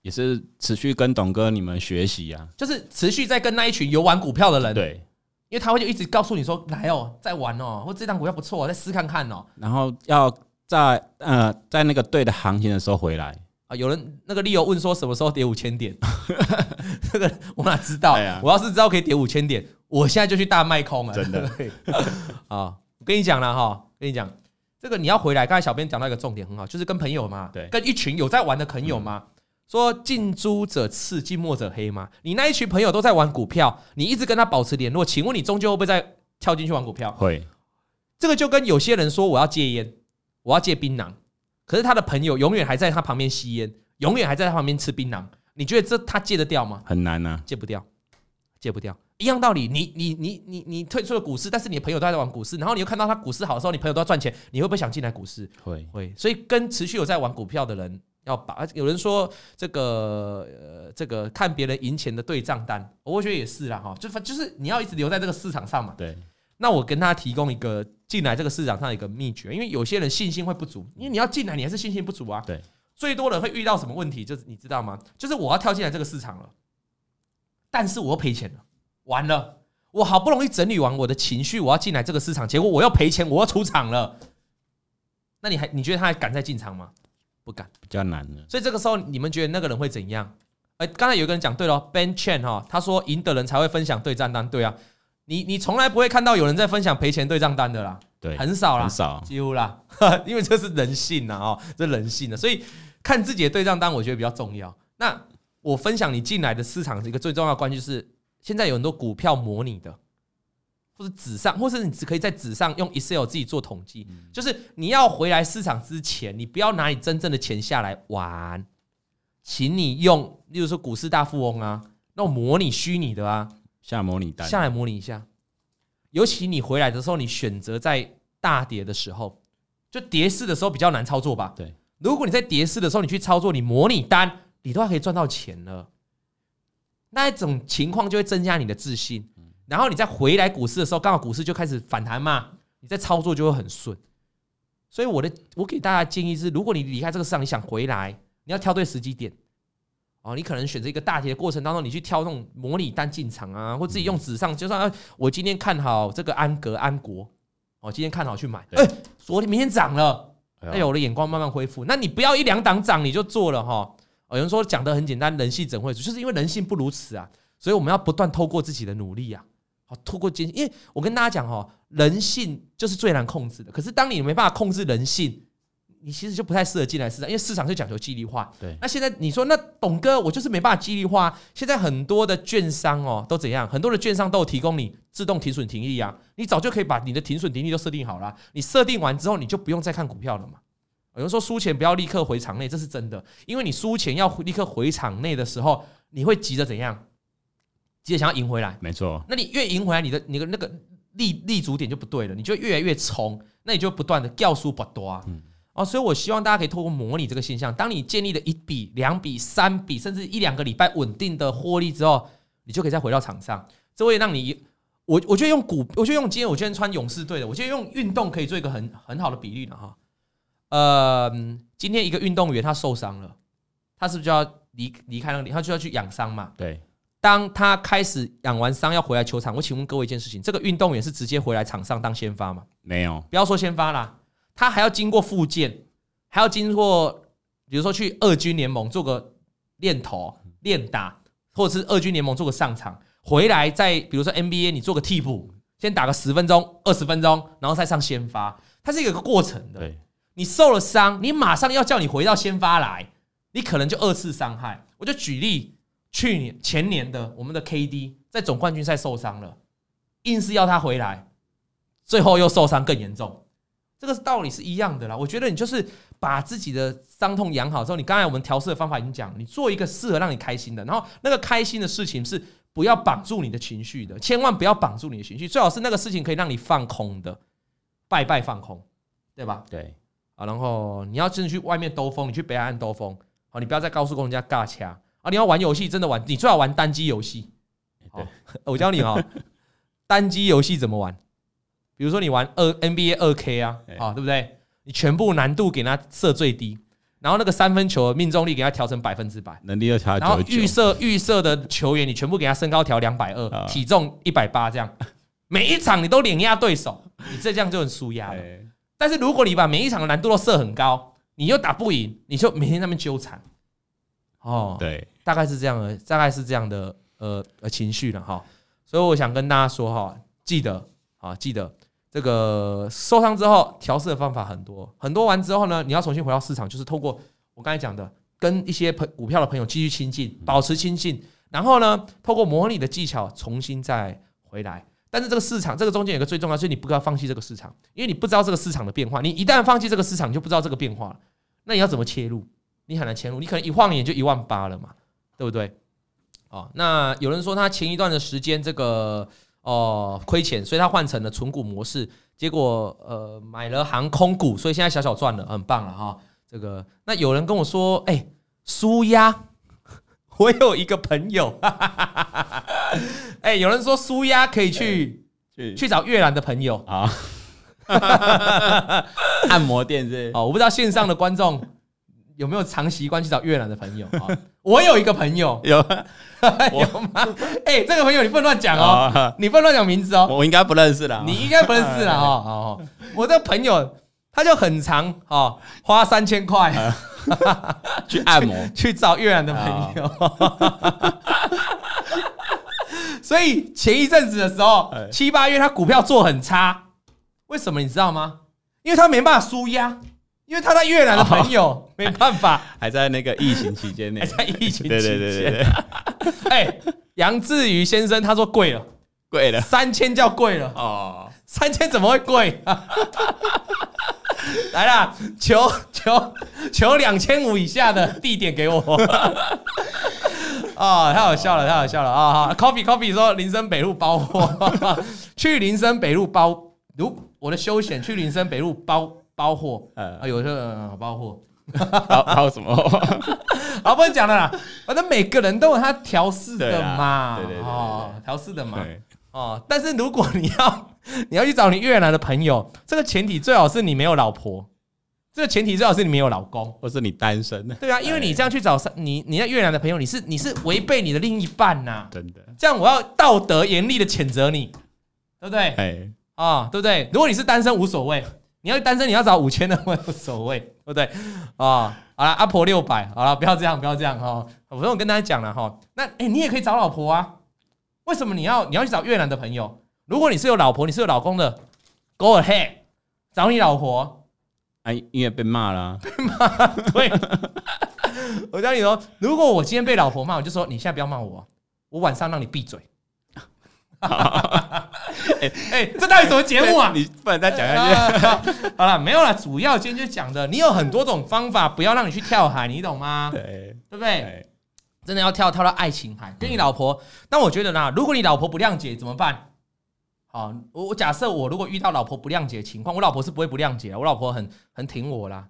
也是持续跟董哥你们学习呀，就是持续在跟那一群有玩股票的人，对，因为他会就一直告诉你说，来哦，再玩哦，或这档股票不错，再试看看哦。然后要在呃在那个对的行情的时候回来啊。有人那个利友问说什么时候跌五千点？[LAUGHS] 这个我哪知道？我要是知道可以跌五千点，我现在就去大卖空了。真的 [LAUGHS] 啊，我跟你讲了哈，跟你讲这个你要回来。刚才小编讲到一个重点很好，就是跟朋友嘛，对，跟一群有在玩的朋友嘛。说近朱者赤，近墨者黑吗？你那一群朋友都在玩股票，你一直跟他保持联络，请问你终究会不会再跳进去玩股票？会。这个就跟有些人说我要戒烟，我要戒槟榔，可是他的朋友永远还在他旁边吸烟，永远还在他旁边吃槟榔。你觉得这他戒得掉吗？很难啊，戒不掉，戒不掉。一样道理，你你你你你退出了股市，但是你的朋友都在玩股市，然后你又看到他股市好的时候，你朋友都要赚钱，你会不会想进来股市？会会。所以跟持续有在玩股票的人。要把有人说这个呃这个看别人赢钱的对账单，我觉得也是啦哈，就就是你要一直留在这个市场上嘛。对。那我跟他提供一个进来这个市场上的一个秘诀，因为有些人信心会不足，因为你要进来，你还是信心不足啊。对。最多人会遇到什么问题？就是你知道吗？就是我要跳进来这个市场了，但是我又赔钱了，完了，我好不容易整理完我的情绪，我要进来这个市场，结果我要赔钱，我要出场了。那你还你觉得他还敢再进场吗？不敢，比较难的。所以这个时候，你们觉得那个人会怎样？哎，刚才有个人讲对了，Ben Chen 哈，他说赢的人才会分享对账单。对啊，你你从来不会看到有人在分享赔钱对账单的啦，对，很少啦，很少，几乎啦，[LAUGHS] 因为这是人性呐，哦，这人性的，所以看自己的对账单，我觉得比较重要。那我分享你进来的市场一个最重要的关系就是，现在有很多股票模拟的。或者纸上，或是你只可以在纸上用 Excel 自己做统计。就是你要回来市场之前，你不要拿你真正的钱下来玩，请你用，例如说股市大富翁啊，那种模拟虚拟的啊，下模拟单，下来模拟一下。尤其你回来的时候，你选择在大跌的时候，就跌势的时候比较难操作吧？对。如果你在跌势的时候，你去操作，你模拟单，你都还可以赚到钱了。那一种情况就会增加你的自信。然后你再回来股市的时候，刚好股市就开始反弹嘛，你在操作就会很顺。所以我的我给大家建议是，如果你离开这个市场，你想回来，你要挑对时机点。哦，你可能选择一个大跌的过程当中，你去挑那种模拟单进场啊，或自己用纸上，就算我今天看好这个安格安国，哦，今天看好去买，哎，昨天明天涨了，哎呦，我的眼光慢慢恢复。那你不要一两档涨你就做了哈。有人说讲的很简单，人性怎会？就是因为人性不如此啊，所以我们要不断透过自己的努力啊。好，透过艰辛，因为我跟大家讲哦，人性就是最难控制的。可是当你没办法控制人性，你其实就不太适合进来市场，因为市场就讲求纪律化。对。那现在你说，那董哥，我就是没办法纪律化。现在很多的券商哦，都怎样？很多的券商都有提供你自动停损停利啊，你早就可以把你的停损停利都设定好了。你设定完之后，你就不用再看股票了嘛。有人说输钱不要立刻回场内，这是真的，因为你输钱要立刻回场内的时候，你会急着怎样？记得想要赢回来，没错。那你越赢回来，你的你的那个立立足点就不对了，你就越来越冲，那你就不断的掉书不多啊。哦，所以我希望大家可以透过模拟这个现象，当你建立了一笔、两笔、三笔，甚至一两个礼拜稳定的获利之后，你就可以再回到场上。这会让你，我我觉得用股，我觉得用今天我今天穿勇士队的，我觉得用运动可以做一个很很好的比喻了哈。呃，今天一个运动员他受伤了，他是不是就要离离开那里，他就要去养伤嘛？对。当他开始养完伤要回来球场，我请问各位一件事情：这个运动员是直接回来场上当先发吗？没有，不要说先发啦，他还要经过复健，还要经过，比如说去二军联盟做个练投、练打，或者是二军联盟做个上场，回来再比如说 NBA 你做个替补，先打个十分钟、二十分钟，然后再上先发，它是一个过程的。对，你受了伤，你马上要叫你回到先发来，你可能就二次伤害。我就举例。去年前年的我们的 KD 在总冠军赛受伤了，硬是要他回来，最后又受伤更严重。这个道理是一样的啦。我觉得你就是把自己的伤痛养好之后，你刚才我们调试的方法已经讲，你做一个适合让你开心的，然后那个开心的事情是不要绑住你的情绪的，千万不要绑住你的情绪，最好是那个事情可以让你放空的，拜拜放空，对吧？对啊，然后你要真的去外面兜风，你去北海岸兜风，好，你不要在高速公路上尬掐啊！你要玩游戏，真的玩，你最好玩单机游戏。好，我教你哦，[LAUGHS] 单机游戏怎么玩？比如说你玩二 NBA 二 K 啊，啊，对不对？你全部难度给它设最低，然后那个三分球的命中率给它调成百分之百，能力要调，然后预设预设的球员你全部给他身高调两百二，体重一百八，这样 [LAUGHS] 每一场你都碾压对手，你这这样就很输压了。但是如果你把每一场的难度都设很高，你又打不赢，你就每天在那边纠缠。哦，对，大概是这样的，大概是这样的呃呃情绪了哈。所以我想跟大家说哈，记得啊，记得。这个受伤之后调试的方法很多，很多完之后呢，你要重新回到市场，就是透过我刚才讲的，跟一些朋股票的朋友继续亲近，保持亲近，然后呢，透过模拟的技巧重新再回来。但是这个市场，这个中间有个最重要，就是你不要放弃这个市场，因为你不知道这个市场的变化。你一旦放弃这个市场，就不知道这个变化了。那你要怎么切入？你很难切入，你可能一晃眼就一万八了嘛，对不对？哦，那有人说他前一段的时间这个。哦，亏钱，所以他换成了存股模式，结果呃买了航空股，所以现在小小赚了，很棒了哈。这个那有人跟我说，哎、欸，纾压，[LAUGHS] 我有一个朋友，[LAUGHS] 哎、欸，有人说纾压可以去去，去找越南的朋友啊，[LAUGHS] 按摩店是哦，我不知道线上的观众。有没有常习惯去找越南的朋友啊？我有一个朋友，有 [LAUGHS] 有吗？[LAUGHS] [LAUGHS] 哎、欸，这个朋友你不能乱讲哦，你不能乱讲名字哦。我应该不认识了，你应该不认识了哈。哦，我这个朋友他就很常哦，花三千块去按摩去，去找越南的朋友。所以前一阵子的时候，七八月他股票做很差，为什么你知道吗？因为他没办法输压。因为他在越南的朋友没办法，[LAUGHS] 还在那个疫情期间内，还在疫情期间。对对对对 [LAUGHS] 哎，杨志宇先生他说贵了，贵了，三千叫贵了哦，三千怎么会贵？[LAUGHS] 来啦，求求求两千五以下的地点给我。啊，太好笑了，太好笑了啊！好，Coffee Coffee 说林森北路包货，去林森北路包，如我的休闲去林森北路包。包货，呃，有这个包货，包 [LAUGHS] 包什么？[LAUGHS] 好，不能讲了啦。反正每个人都有他调试的嘛，对对对，哦，调试的嘛，哦。但是如果你要 [LAUGHS] 你要去找你越南的朋友，这个前提最好是你没有老婆，这个前提最好是你没有老公，或是你单身。对啊，因为你这样去找你你在越南的朋友，你是你是违背你的另一半呐，真的。这样我要道德严厉的谴责你，对不对？哎，啊，对不对？如果你是单身无所谓。你要单身，你要找五千的我 [LAUGHS] 无所谓，对不对？啊，好了，阿婆六百，好了，不要这样，不要这样哈。我说我跟大家讲了哈，那哎，你也可以找老婆啊。为什么你要你要去找越南的朋友？如果你是有老婆，你是有老公的，Go ahead，找你老婆。哎，因为被骂了，被骂。对，[LAUGHS] 我教你说，如果我今天被老婆骂，我就说你现在不要骂我，我晚上让你闭嘴。哎 [LAUGHS] 哎，这到底什么节目啊？你不能再讲下去。[LAUGHS] 好了，没有了。主要今天就讲的，你有很多种方法，不要让你去跳海，你懂吗？对，对不对？真的要跳跳到爱情海，跟你老婆。但我觉得呢，如果你老婆不谅解怎么办？好，我我假设我如果遇到老婆不谅解的情况，我老婆是不会不谅解，我老婆很很挺我啦。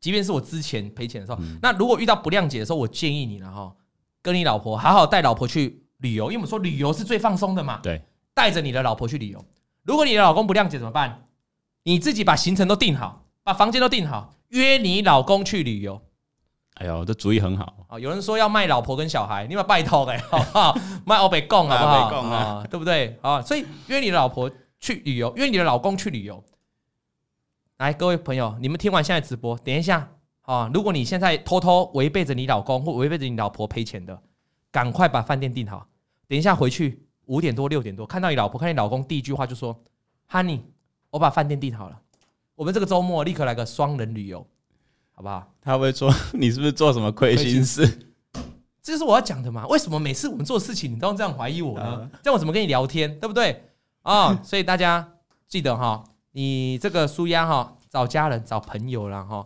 即便是我之前赔钱的时候，那如果遇到不谅解的时候，我建议你了哈，跟你老婆好好带老婆去旅游，因为我们说旅游是最放松的嘛。对。带着你的老婆去旅游，如果你的老公不谅解怎么办？你自己把行程都定好，把房间都定好，约你老公去旅游。哎呦，这主意很好啊！有人说要卖老婆跟小孩，你们拜托的 [LAUGHS] 好不好？卖欧北贡好不好？啊，对不对？啊，所以约你的老婆去旅游，约你的老公去旅游。来，各位朋友，你们听完现在直播，等一下啊！如果你现在偷偷违背着你老公或违背着你老婆赔钱的，赶快把饭店订好，等一下回去。五点多六点多，看到你老婆，看你老公，第一句话就说：“Honey，我把饭店订好了，我们这个周末立刻来个双人旅游，好不好？”他会说：“你是不是做什么亏心事？”这就是我要讲的嘛。为什么每次我们做事情，你都这样怀疑我呢？这样我怎么跟你聊天，对不对？啊，所以大家记得哈，你这个舒压哈，找家人、找朋友啦哈。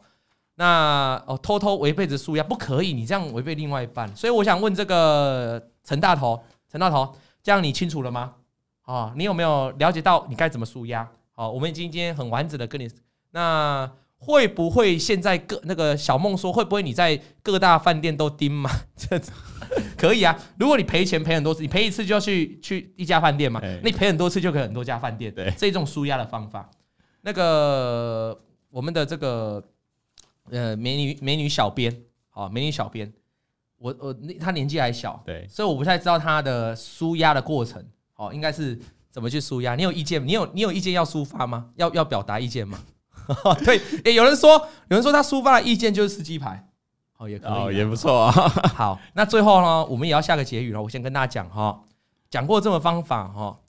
那哦，偷偷违背着纾压不可以，你这样违背另外一半。所以我想问这个陈大头，陈大头，这样你清楚了吗？啊，你有没有了解到你该怎么纾压？好，我们今天很完整的跟你。那会不会现在各那个小梦说，会不会你在各大饭店都盯嘛？[LAUGHS] 这可以啊。如果你赔钱赔很多次，你赔一次就要去去一家饭店嘛。那你赔很多次就可以很多家饭店。对，这种纾压的方法。那个我们的这个呃美女美女小编，好，美女小编，我我那她年纪还小，对，所以我不太知道她的舒压的过程，哦，应该是怎么去舒压？你有意见？你有你有意见要抒发吗？要要表达意见吗？[LAUGHS] 对，诶、欸，有人说，有人说他抒发的意见就是吃鸡排，哦，也可以，哦，也不错啊。[LAUGHS] 好，那最后呢，我们也要下个结语了。我先跟大家讲哈，讲过这么方法哈，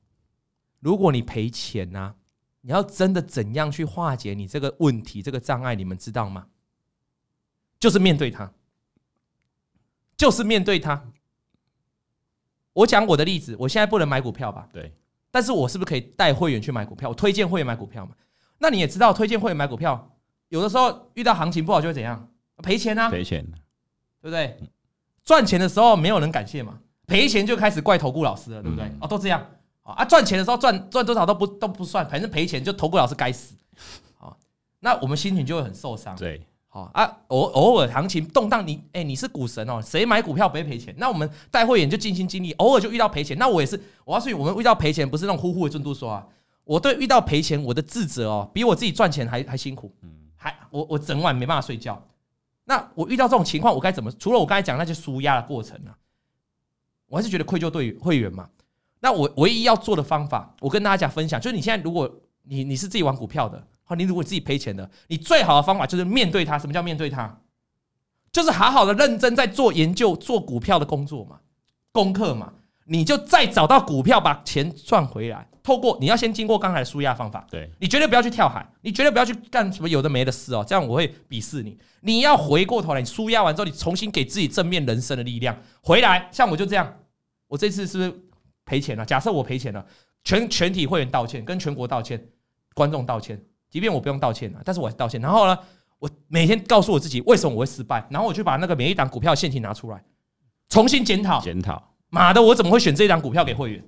如果你赔钱呢、啊，你要真的怎样去化解你这个问题、这个障碍，你们知道吗？就是面对它，就是面对它。我讲我的例子，我现在不能买股票吧？对，但是我是不是可以带会员去买股票？我推荐会员买股票嘛？那你也知道，推荐会员买股票，有的时候遇到行情不好就会怎样？赔钱啊！赔钱，对不对？赚钱的时候没有人感谢嘛，赔钱就开始怪投顾老师了，对不对？哦，都这样啊！赚钱的时候赚赚多少都不都不算，反正赔钱就投顾老师该死啊！那我们心情就会很受伤。对，好啊，偶偶尔行情动荡，你哎，你是股神哦，谁买股票不会赔钱？那我们带会员就尽心尽力，偶尔就遇到赔钱，那我也是，我告诉你，我们遇到赔钱不是那种呼呼的进度说啊。我对遇到赔钱，我的自责哦，比我自己赚钱还还辛苦，嗯还我我整晚没办法睡觉。那我遇到这种情况，我该怎么？除了我刚才讲那些输压的过程呢、啊？我还是觉得愧疚对会员嘛。那我唯一要做的方法，我跟大家讲分享，就是你现在如果你你是自己玩股票的，好，你如果自己赔钱的，你最好的方法就是面对它。什么叫面对它？就是好好的认真在做研究，做股票的工作嘛，功课嘛。你就再找到股票，把钱赚回来。透过你要先经过刚才的输压方法，对，你绝对不要去跳海，你绝对不要去干什么有的没的事哦，这样我会鄙视你。你要回过头来，你输压完之后，你重新给自己正面人生的力量回来。像我就这样，我这次是不是赔钱了？假设我赔钱了，全全体会员道歉，跟全国道歉，观众道歉，即便我不用道歉了，但是我还是道歉。然后呢，我每天告诉我自己为什么我会失败，然后我就把那个每一档股票的现金拿出来，重新检讨，检讨。妈的，我怎么会选这一档股票给会员？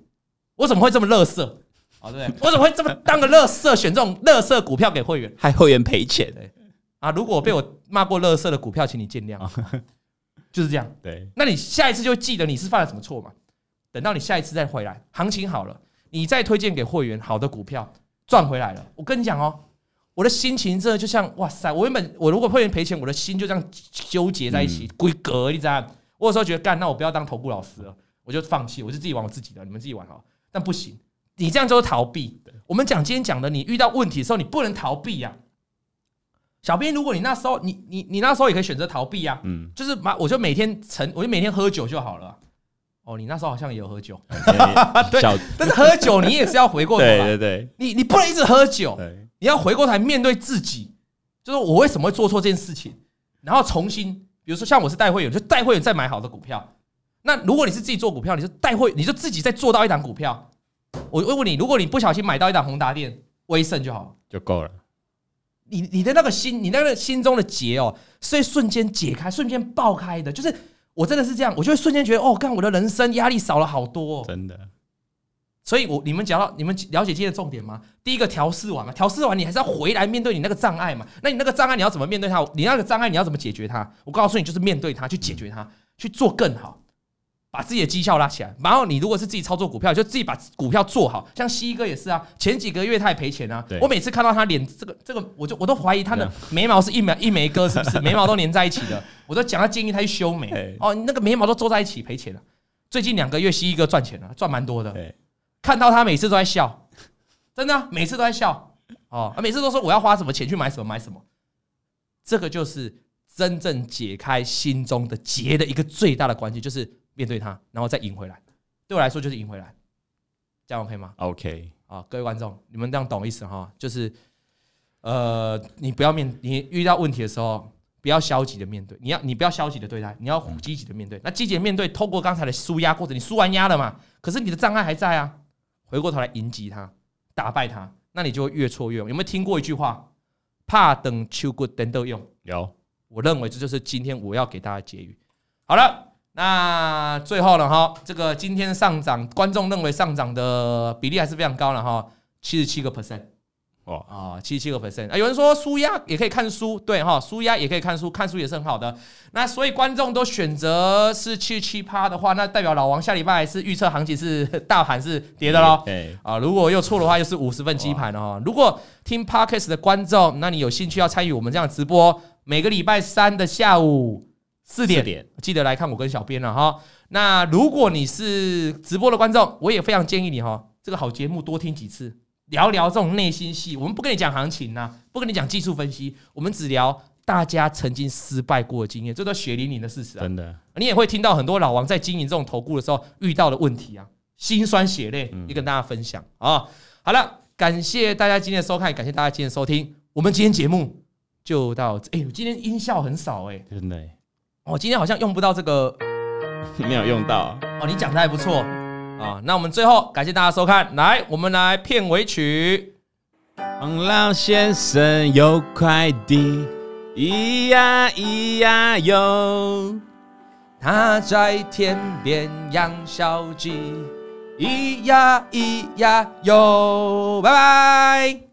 我怎么会这么乐色？哦，对，我怎么会这么当个乐色，选这种乐色股票给会员，害会员赔钱？啊，如果我被我骂过乐色的股票，请你见谅。[LAUGHS] 就是这样。对，那你下一次就记得你是犯了什么错嘛？等到你下一次再回来，行情好了，你再推荐给会员好的股票，赚回来了。我跟你讲哦，我的心情真的就像哇塞，我原本我如果会员赔钱，我的心就这样纠结在一起，规格你知道？我有时候觉得干，那我不要当投顾老师了。我就放弃，我就自己玩我自己的，你们自己玩好。但不行，你这样就是逃避。我们讲今天讲的，你遇到问题的时候，你不能逃避呀。小编，如果你那时候，你你你那时候也可以选择逃避呀。嗯，就是嘛，我就每天晨，我就每天喝酒就好了。哦，你那时候好像也有喝酒，[LAUGHS] 对。但是喝酒你也是要回过头来，对对对，你你不能一直喝酒，你要回过头来面对自己，就是我为什么会做错这件事情，然后重新，比如说像我是带会员，就带会员再买好的股票。那如果你是自己做股票，你就带会，你就自己再做到一档股票。我问问你，如果你不小心买到一档宏达电、威盛就好，就够了。你你的那个心，你那个心中的结哦，是会瞬间解开、瞬间爆开的。就是我真的是这样，我就会瞬间觉得哦，干我的人生压力少了好多哦。真的。所以我你们讲到你们了解今天的重点吗？第一个调试完嘛，调试完你还是要回来面对你那个障碍嘛。那你那个障碍你要怎么面对它？你那个障碍你要怎么解决它？我告诉你，就是面对它，去解决它，去做更好。把自己的绩效拉起来，然后你如果是自己操作股票，就自己把股票做好。像西哥也是啊，前几个月他也赔钱啊。我每次看到他脸，这个这个，我就我都怀疑他的眉毛是一枚一枚哥，是不是？眉毛都连在一起的，我都讲他建议他去修眉。哦，那个眉毛都皱在一起，赔钱了。最近两个月西哥赚钱了，赚蛮多的。看到他每次都在笑，真的，每次都在笑。哦，每次都说我要花什么钱去买什么买什么。这个就是真正解开心中的结的一个最大的关键，就是。面对他，然后再赢回来，对我来说就是赢回来，这样 OK 吗？OK，啊，各位观众，你们这样懂意思哈？就是，呃，你不要面，你遇到问题的时候，不要消极的面对，你要你不要消极的对待，你要积极的面对。那积极的面对，透过刚才的舒压过程，你舒完压了嘛？可是你的障碍还在啊，回过头来迎击他，打败他，那你就会越挫越勇。有没有听过一句话？怕等秋过等都用。有，我认为这就是今天我要给大家结语。好了，那最后了哈，这个今天上涨，观众认为上涨的比例还是非常高了哈，七十七个 percent。哦啊，七七个 percent 啊！有人说舒压也可以看书，对哈，纾压也可以看书，看书也是很好的。那所以观众都选择是七七趴的话，那代表老王下礼拜是预测行情是大盘是跌的喽。对啊，如果又错的话，又是五十份基盘了哈。如果听 Podcast 的观众，那你有兴趣要参与我们这样直播，每个礼拜三的下午四点，点记得来看我跟小编了哈。那如果你是直播的观众，我也非常建议你哈，这个好节目多听几次。聊聊这种内心戏，我们不跟你讲行情呐、啊，不跟你讲技术分析，我们只聊大家曾经失败过的经验，这都血淋淋的事实啊！真的，你也会听到很多老王在经营这种投顾的时候遇到的问题啊，心酸血泪，也跟大家分享啊。好了，感谢大家今天的收看，感谢大家今天的收听，我们今天节目就到这。哎、欸，我今天音效很少哎、欸，真的，我今天好像用不到这个，[LAUGHS] 没有用到哦，你讲的还不错。啊，那我们最后感谢大家收看，来，我们来片尾曲。王老先生有快递，咿呀咿呀哟，他在田边养小鸡，咿呀咿呀哟，拜拜。